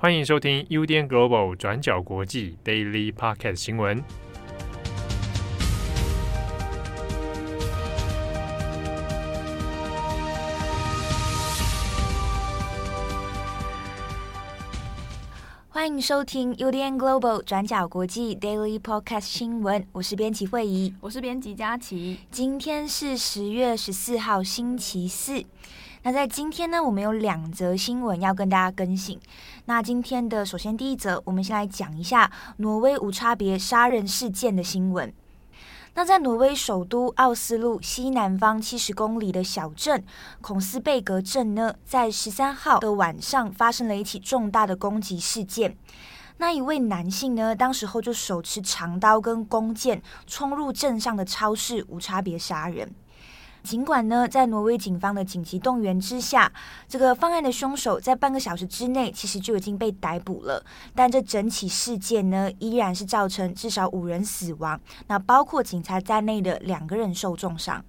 欢迎收听 UDN Global 转角国际 Daily Podcast 新闻。欢迎收听 UDN Global 转角国际 Daily Podcast 新闻。我是编辑惠仪，我是编辑佳琪。今天是十月十四号，星期四。那在今天呢，我们有两则新闻要跟大家更新。那今天的首先第一则，我们先来讲一下挪威无差别杀人事件的新闻。那在挪威首都奥斯陆西南方七十公里的小镇孔斯贝格镇呢，在十三号的晚上发生了一起重大的攻击事件。那一位男性呢，当时候就手持长刀跟弓箭冲入镇上的超市，无差别杀人。尽管呢，在挪威警方的紧急动员之下，这个犯案的凶手在半个小时之内其实就已经被逮捕了，但这整起事件呢，依然是造成至少五人死亡，那包括警察在内的两个人受重伤。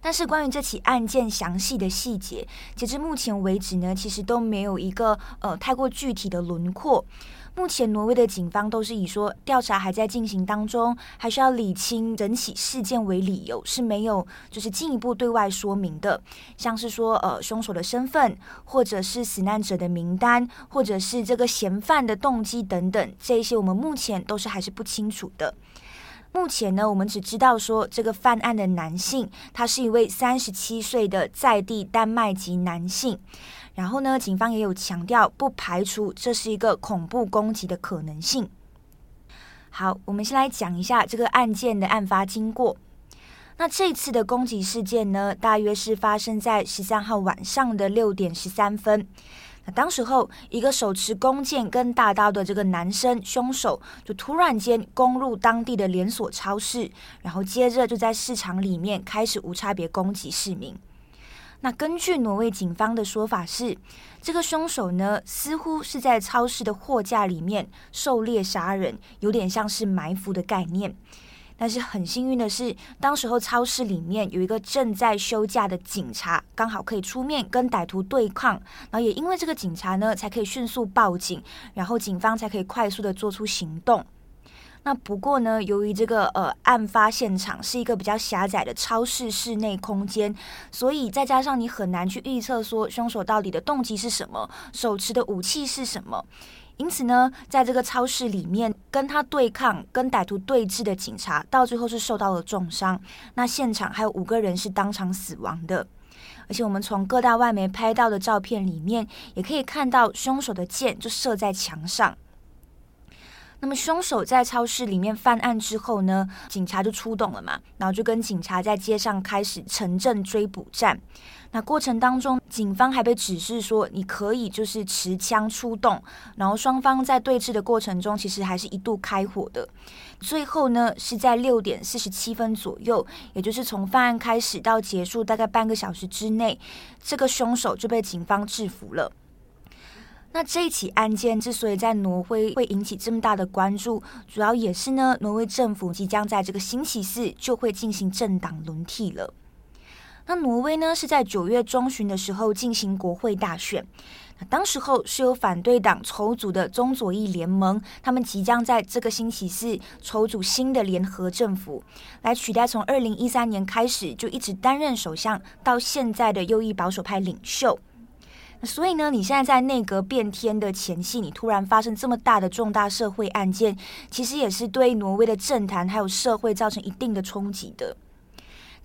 但是关于这起案件详细的细节，截至目前为止呢，其实都没有一个呃太过具体的轮廓。目前挪威的警方都是以说调查还在进行当中，还需要理清整起事件为理由，是没有就是进一步对外说明的。像是说呃凶手的身份，或者是死难者的名单，或者是这个嫌犯的动机等等，这一些我们目前都是还是不清楚的。目前呢，我们只知道说这个犯案的男性，他是一位三十七岁的在地丹麦籍男性。然后呢，警方也有强调，不排除这是一个恐怖攻击的可能性。好，我们先来讲一下这个案件的案发经过。那这次的攻击事件呢，大约是发生在十三号晚上的六点十三分。那当时候，一个手持弓箭跟大刀的这个男生凶手，就突然间攻入当地的连锁超市，然后接着就在市场里面开始无差别攻击市民。那根据挪威警方的说法是，这个凶手呢，似乎是在超市的货架里面狩猎杀人，有点像是埋伏的概念。但是很幸运的是，当时候超市里面有一个正在休假的警察，刚好可以出面跟歹徒对抗。然后也因为这个警察呢，才可以迅速报警，然后警方才可以快速的做出行动。那不过呢，由于这个呃案发现场是一个比较狭窄的超市室内空间，所以再加上你很难去预测说凶手到底的动机是什么，手持的武器是什么，因此呢，在这个超市里面跟他对抗、跟歹徒对峙的警察，到最后是受到了重伤。那现场还有五个人是当场死亡的，而且我们从各大外媒拍到的照片里面，也可以看到凶手的箭就射在墙上。那么凶手在超市里面犯案之后呢，警察就出动了嘛，然后就跟警察在街上开始城镇追捕战。那过程当中，警方还被指示说，你可以就是持枪出动。然后双方在对峙的过程中，其实还是一度开火的。最后呢，是在六点四十七分左右，也就是从犯案开始到结束大概半个小时之内，这个凶手就被警方制服了。那这一起案件之所以在挪威会引起这么大的关注，主要也是呢，挪威政府即将在这个星期四就会进行政党轮替了。那挪威呢是在九月中旬的时候进行国会大选，那当时候是由反对党筹组的中左翼联盟，他们即将在这个星期四筹组新的联合政府，来取代从二零一三年开始就一直担任首相到现在的右翼保守派领袖。所以呢，你现在在内阁变天的前夕，你突然发生这么大的重大社会案件，其实也是对挪威的政坛还有社会造成一定的冲击的。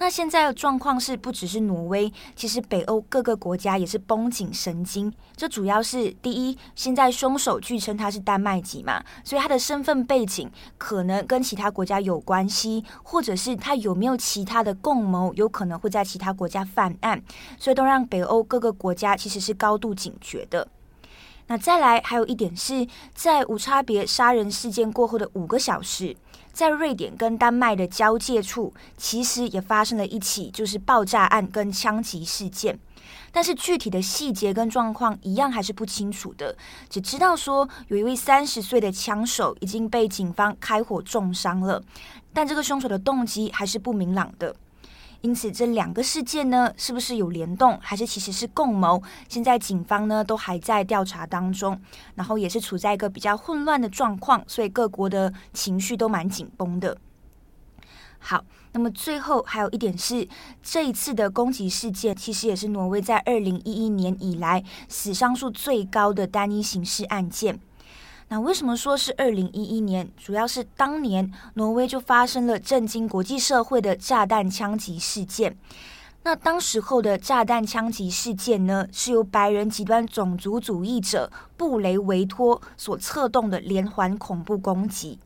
那现在的状况是，不只是挪威，其实北欧各个国家也是绷紧神经。这主要是第一，现在凶手据称他是丹麦籍嘛，所以他的身份背景可能跟其他国家有关系，或者是他有没有其他的共谋，有可能会在其他国家犯案，所以都让北欧各个国家其实是高度警觉的。那再来还有一点是在无差别杀人事件过后的五个小时。在瑞典跟丹麦的交界处，其实也发生了一起就是爆炸案跟枪击事件，但是具体的细节跟状况一样还是不清楚的，只知道说有一位三十岁的枪手已经被警方开火重伤了，但这个凶手的动机还是不明朗的。因此这两个事件呢，是不是有联动，还是其实是共谋？现在警方呢都还在调查当中，然后也是处在一个比较混乱的状况，所以各国的情绪都蛮紧绷的。好，那么最后还有一点是，这一次的攻击事件其实也是挪威在二零一一年以来死伤数最高的单一刑事案件。那为什么说是二零一一年？主要是当年挪威就发生了震惊国际社会的炸弹枪击事件。那当时候的炸弹枪击事件呢，是由白人极端种族主义者布雷维托所策动的连环恐怖攻击。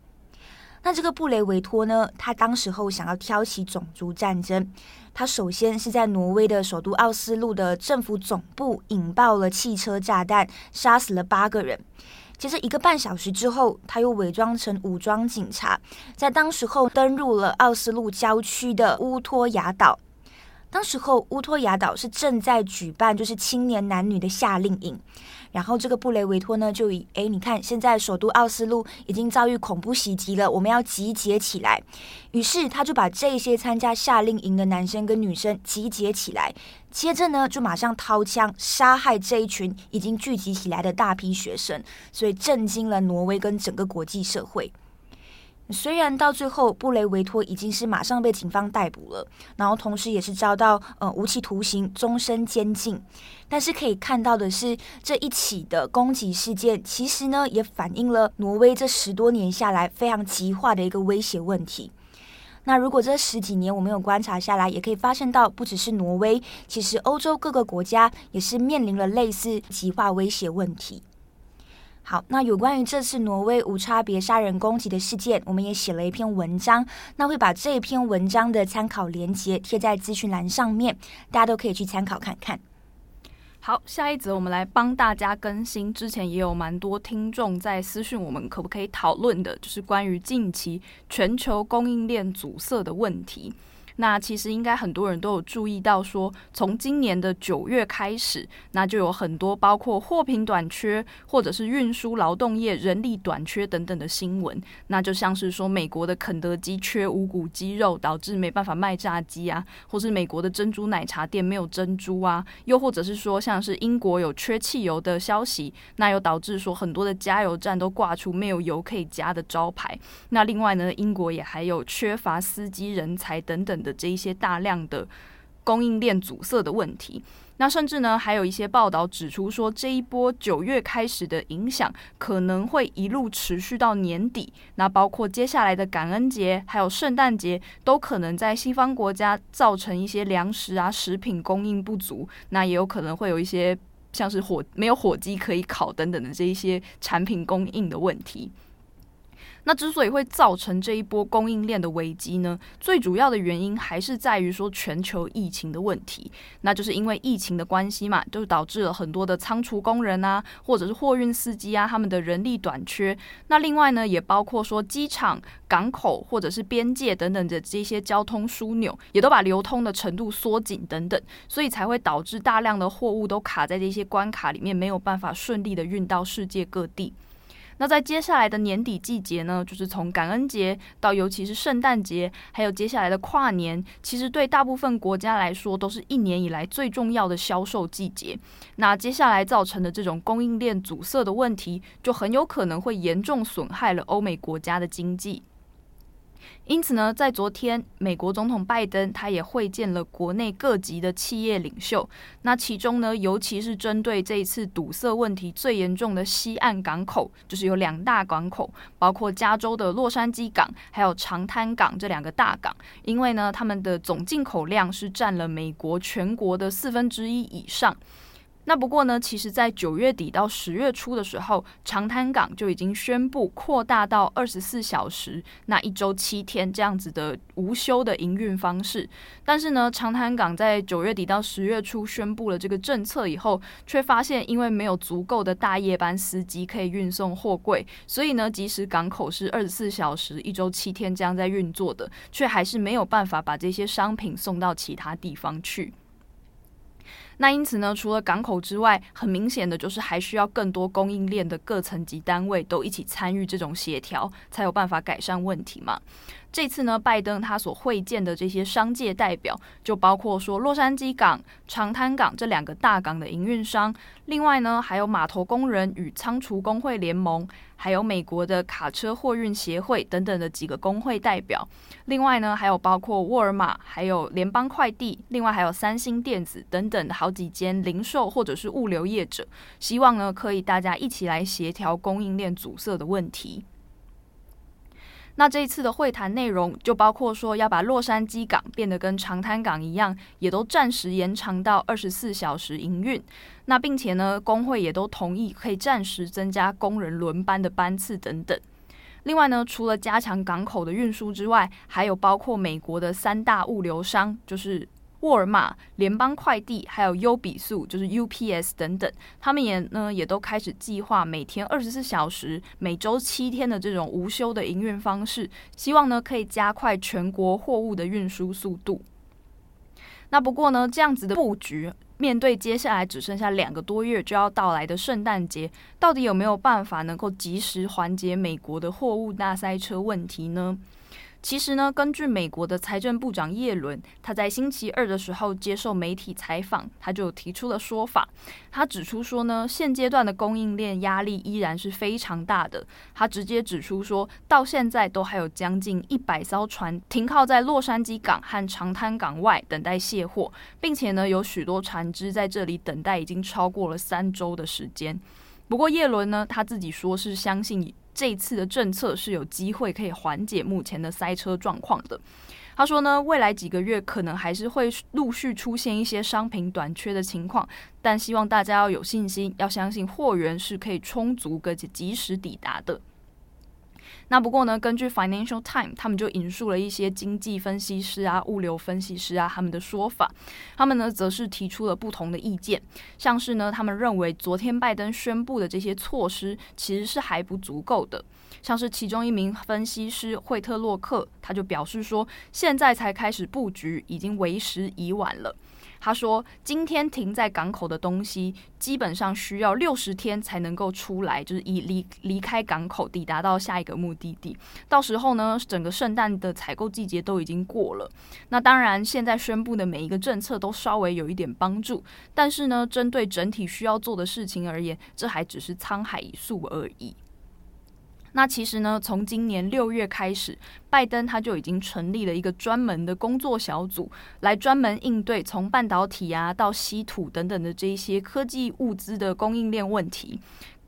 那这个布雷维托呢，他当时候想要挑起种族战争，他首先是在挪威的首都奥斯陆的政府总部引爆了汽车炸弹，杀死了八个人。其实一个半小时之后，他又伪装成武装警察，在当时候登陆了奥斯陆郊区的乌托亚岛。当时候乌托亚岛是正在举办就是青年男女的夏令营。然后这个布雷维托呢，就以哎，你看现在首都奥斯陆已经遭遇恐怖袭击了，我们要集结起来。于是他就把这些参加夏令营的男生跟女生集结起来，接着呢就马上掏枪杀害这一群已经聚集起来的大批学生，所以震惊了挪威跟整个国际社会。虽然到最后布雷维托已经是马上被警方逮捕了，然后同时也是遭到呃无期徒刑、终身监禁，但是可以看到的是，这一起的攻击事件其实呢也反映了挪威这十多年下来非常极化的一个威胁问题。那如果这十几年我们有观察下来，也可以发现到，不只是挪威，其实欧洲各个国家也是面临了类似极化威胁问题。好，那有关于这次挪威无差别杀人攻击的事件，我们也写了一篇文章，那会把这篇文章的参考连接贴在资讯栏上面，大家都可以去参考看看。好，下一则我们来帮大家更新，之前也有蛮多听众在私讯我们，可不可以讨论的，就是关于近期全球供应链阻塞的问题。那其实应该很多人都有注意到，说从今年的九月开始，那就有很多包括货品短缺，或者是运输劳动业人力短缺等等的新闻。那就像是说美国的肯德基缺无骨鸡肉，导致没办法卖炸鸡啊，或是美国的珍珠奶茶店没有珍珠啊，又或者是说像是英国有缺汽油的消息，那又导致说很多的加油站都挂出没有油可以加的招牌。那另外呢，英国也还有缺乏司机人才等等。的这一些大量的供应链阻塞的问题，那甚至呢，还有一些报道指出说，这一波九月开始的影响可能会一路持续到年底。那包括接下来的感恩节，还有圣诞节，都可能在西方国家造成一些粮食啊、食品供应不足。那也有可能会有一些像是火没有火鸡可以烤等等的这一些产品供应的问题。那之所以会造成这一波供应链的危机呢，最主要的原因还是在于说全球疫情的问题。那就是因为疫情的关系嘛，就导致了很多的仓储工人啊，或者是货运司机啊，他们的人力短缺。那另外呢，也包括说机场、港口或者是边界等等的这些交通枢纽，也都把流通的程度缩紧等等，所以才会导致大量的货物都卡在这些关卡里面，没有办法顺利的运到世界各地。那在接下来的年底季节呢，就是从感恩节到尤其是圣诞节，还有接下来的跨年，其实对大部分国家来说，都是一年以来最重要的销售季节。那接下来造成的这种供应链阻塞的问题，就很有可能会严重损害了欧美国家的经济。因此呢，在昨天，美国总统拜登他也会见了国内各级的企业领袖。那其中呢，尤其是针对这一次堵塞问题最严重的西岸港口，就是有两大港口，包括加州的洛杉矶港，还有长滩港这两个大港。因为呢，他们的总进口量是占了美国全国的四分之一以上。那不过呢，其实，在九月底到十月初的时候，长滩港就已经宣布扩大到二十四小时，那一周七天这样子的无休的营运方式。但是呢，长滩港在九月底到十月初宣布了这个政策以后，却发现因为没有足够的大夜班司机可以运送货柜，所以呢，即使港口是二十四小时、一周七天这样在运作的，却还是没有办法把这些商品送到其他地方去。那因此呢，除了港口之外，很明显的就是还需要更多供应链的各层级单位都一起参与这种协调，才有办法改善问题嘛。这次呢，拜登他所会见的这些商界代表，就包括说洛杉矶港、长滩港这两个大港的营运商，另外呢，还有码头工人与仓储工会联盟，还有美国的卡车货运协会等等的几个工会代表。另外呢，还有包括沃尔玛，还有联邦快递，另外还有三星电子等等的好几间零售或者是物流业者，希望呢，可以大家一起来协调供应链阻塞的问题。那这一次的会谈内容就包括说要把洛杉矶港变得跟长滩港一样，也都暂时延长到二十四小时营运。那并且呢，工会也都同意可以暂时增加工人轮班的班次等等。另外呢，除了加强港口的运输之外，还有包括美国的三大物流商，就是。沃尔玛、联邦快递还有优比速，就是 UPS 等等，他们也呢也都开始计划每天二十四小时、每周七天的这种无休的营运方式，希望呢可以加快全国货物的运输速度。那不过呢，这样子的布局，面对接下来只剩下两个多月就要到来的圣诞节，到底有没有办法能够及时缓解美国的货物大塞车问题呢？其实呢，根据美国的财政部长叶伦，他在星期二的时候接受媒体采访，他就提出了说法。他指出说呢，现阶段的供应链压力依然是非常大的。他直接指出说，到现在都还有将近一百艘船停靠在洛杉矶港和长滩港外等待卸货，并且呢，有许多船只在这里等待已经超过了三周的时间。不过叶伦呢，他自己说是相信。这次的政策是有机会可以缓解目前的塞车状况的。他说呢，未来几个月可能还是会陆续出现一些商品短缺的情况，但希望大家要有信心，要相信货源是可以充足而且及时抵达的。那不过呢，根据 Financial Times，他们就引述了一些经济分析师啊、物流分析师啊他们的说法，他们呢则是提出了不同的意见，像是呢，他们认为昨天拜登宣布的这些措施其实是还不足够的，像是其中一名分析师惠特洛克，他就表示说，现在才开始布局，已经为时已晚了。他说：“今天停在港口的东西，基本上需要六十天才能够出来，就是以离离开港口抵达到下一个目的地。到时候呢，整个圣诞的采购季节都已经过了。那当然，现在宣布的每一个政策都稍微有一点帮助，但是呢，针对整体需要做的事情而言，这还只是沧海一粟而已。”那其实呢，从今年六月开始，拜登他就已经成立了一个专门的工作小组，来专门应对从半导体啊到稀土等等的这一些科技物资的供应链问题。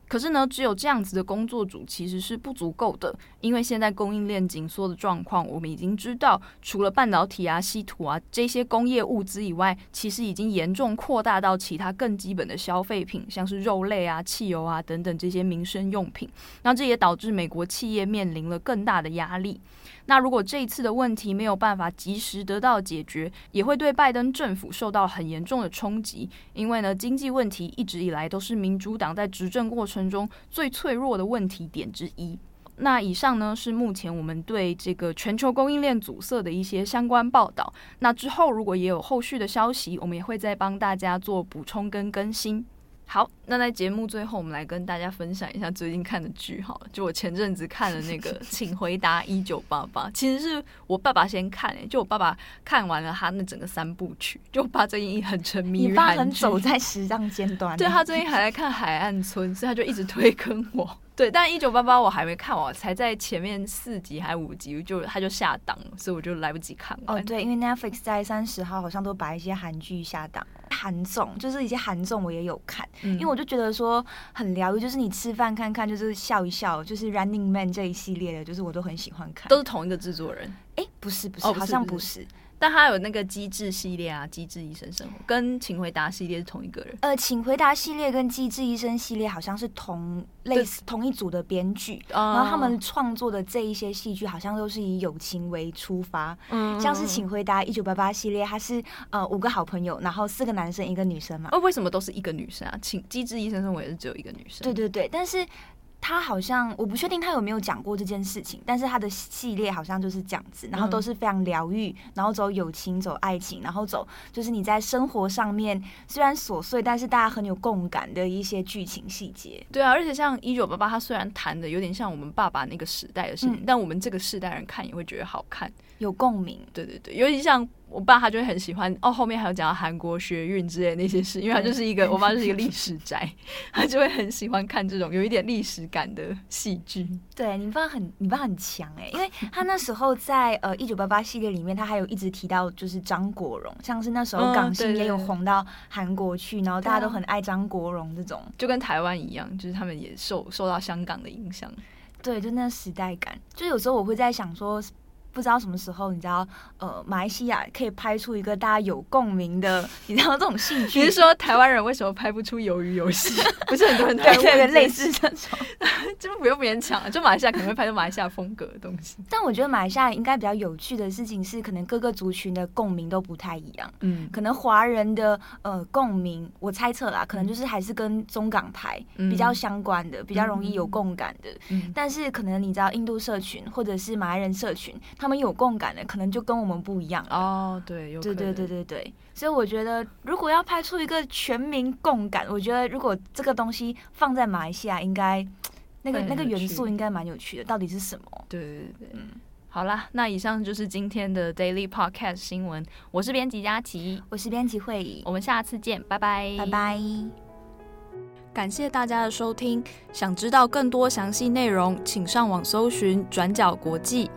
可是呢，只有这样子的工作组其实是不足够的，因为现在供应链紧缩的状况，我们已经知道，除了半导体啊、稀土啊这些工业物资以外，其实已经严重扩大到其他更基本的消费品，像是肉类啊、汽油啊等等这些民生用品。那这也导致美国企业面临了更大的压力。那如果这一次的问题没有办法及时得到解决，也会对拜登政府受到很严重的冲击。因为呢，经济问题一直以来都是民主党在执政过程中最脆弱的问题点之一。那以上呢，是目前我们对这个全球供应链阻塞的一些相关报道。那之后如果也有后续的消息，我们也会再帮大家做补充跟更新。好，那在节目最后，我们来跟大家分享一下最近看的剧。好了，就我前阵子看的那个《请回答一九八八》，其实是我爸爸先看诶、欸，就我爸爸看完了他那整个三部曲，就我爸最近很沉迷于韩剧，你爸很走在时尚尖端，对，他最近还在看《海岸村》，所以他就一直推坑我。对，但一九八八我还没看完，才在前面四集还五集就他就下档了，所以我就来不及看完。哦，对，因为 Netflix 在三十号好像都把一些韩剧下档，韩综就是一些韩综我也有看，嗯、因为我就觉得说很疗愈，就是你吃饭看看，就是笑一笑，就是 Running Man 这一系列的，就是我都很喜欢看。都是同一个制作人？哎，不是不是，哦、不是好像不是。但他有那个机智系列啊，机智医生生活跟请回答系列是同一个人。呃，请回答系列跟机智医生系列好像是同类似同一组的编剧，然后他们创作的这一些戏剧好像都是以友情为出发。嗯，像是请回答一九八八系列，它是呃五个好朋友，然后四个男生一个女生嘛。哦，为什么都是一个女生啊？请机智医生生活也是只有一个女生。对对对，但是。他好像我不确定他有没有讲过这件事情，但是他的系列好像就是这样子，然后都是非常疗愈，然后走友情，走爱情，然后走就是你在生活上面虽然琐碎，但是大家很有共感的一些剧情细节。对啊，而且像一九八八，他虽然谈的有点像我们爸爸那个时代的事情，嗯、但我们这个世代人看也会觉得好看，有共鸣。对对对，尤其像。我爸他就会很喜欢哦，后面还有讲到韩国学运之类的那些事，因为他就是一个我爸就是一个历史宅，他就会很喜欢看这种有一点历史感的戏剧。对，你爸很你爸很强哎，因为他那时候在呃一九八八系列里面，他还有一直提到就是张国荣，像是那时候港星也有红到韩国去，然后大家都很爱张国荣这种，就跟台湾一样，就是他们也受受到香港的影响。对，就那时代感，就有时候我会在想说。不知道什么时候，你知道，呃，马来西亚可以拍出一个大家有共鸣的，你知道这种戏剧。你是说台湾人为什么拍不出鱿鱼游戏？不是很多人对对对，类似这种，就不用勉强了。就马来西亚可能会拍出马来西亚风格的东西。但我觉得马来西亚应该比较有趣的事情是，可能各个族群的共鸣都不太一样。嗯，可能华人的呃共鸣，我猜测啦，可能就是还是跟中港台比较相关的，嗯、比较容易有共感的。嗯、但是可能你知道印度社群或者是马来人社群。他们有共感的，可能就跟我们不一样哦。对，有对对对对对，所以我觉得，如果要拍出一个全民共感，我觉得如果这个东西放在马来西亚，应该那个那个元素应该蛮有趣的。到底是什么？对对对，嗯，好啦，那以上就是今天的 Daily Podcast 新闻。我是编辑佳琪，我是编辑会议，我们下次见，拜拜，拜拜。感谢大家的收听，想知道更多详细内容，请上网搜寻转角国际。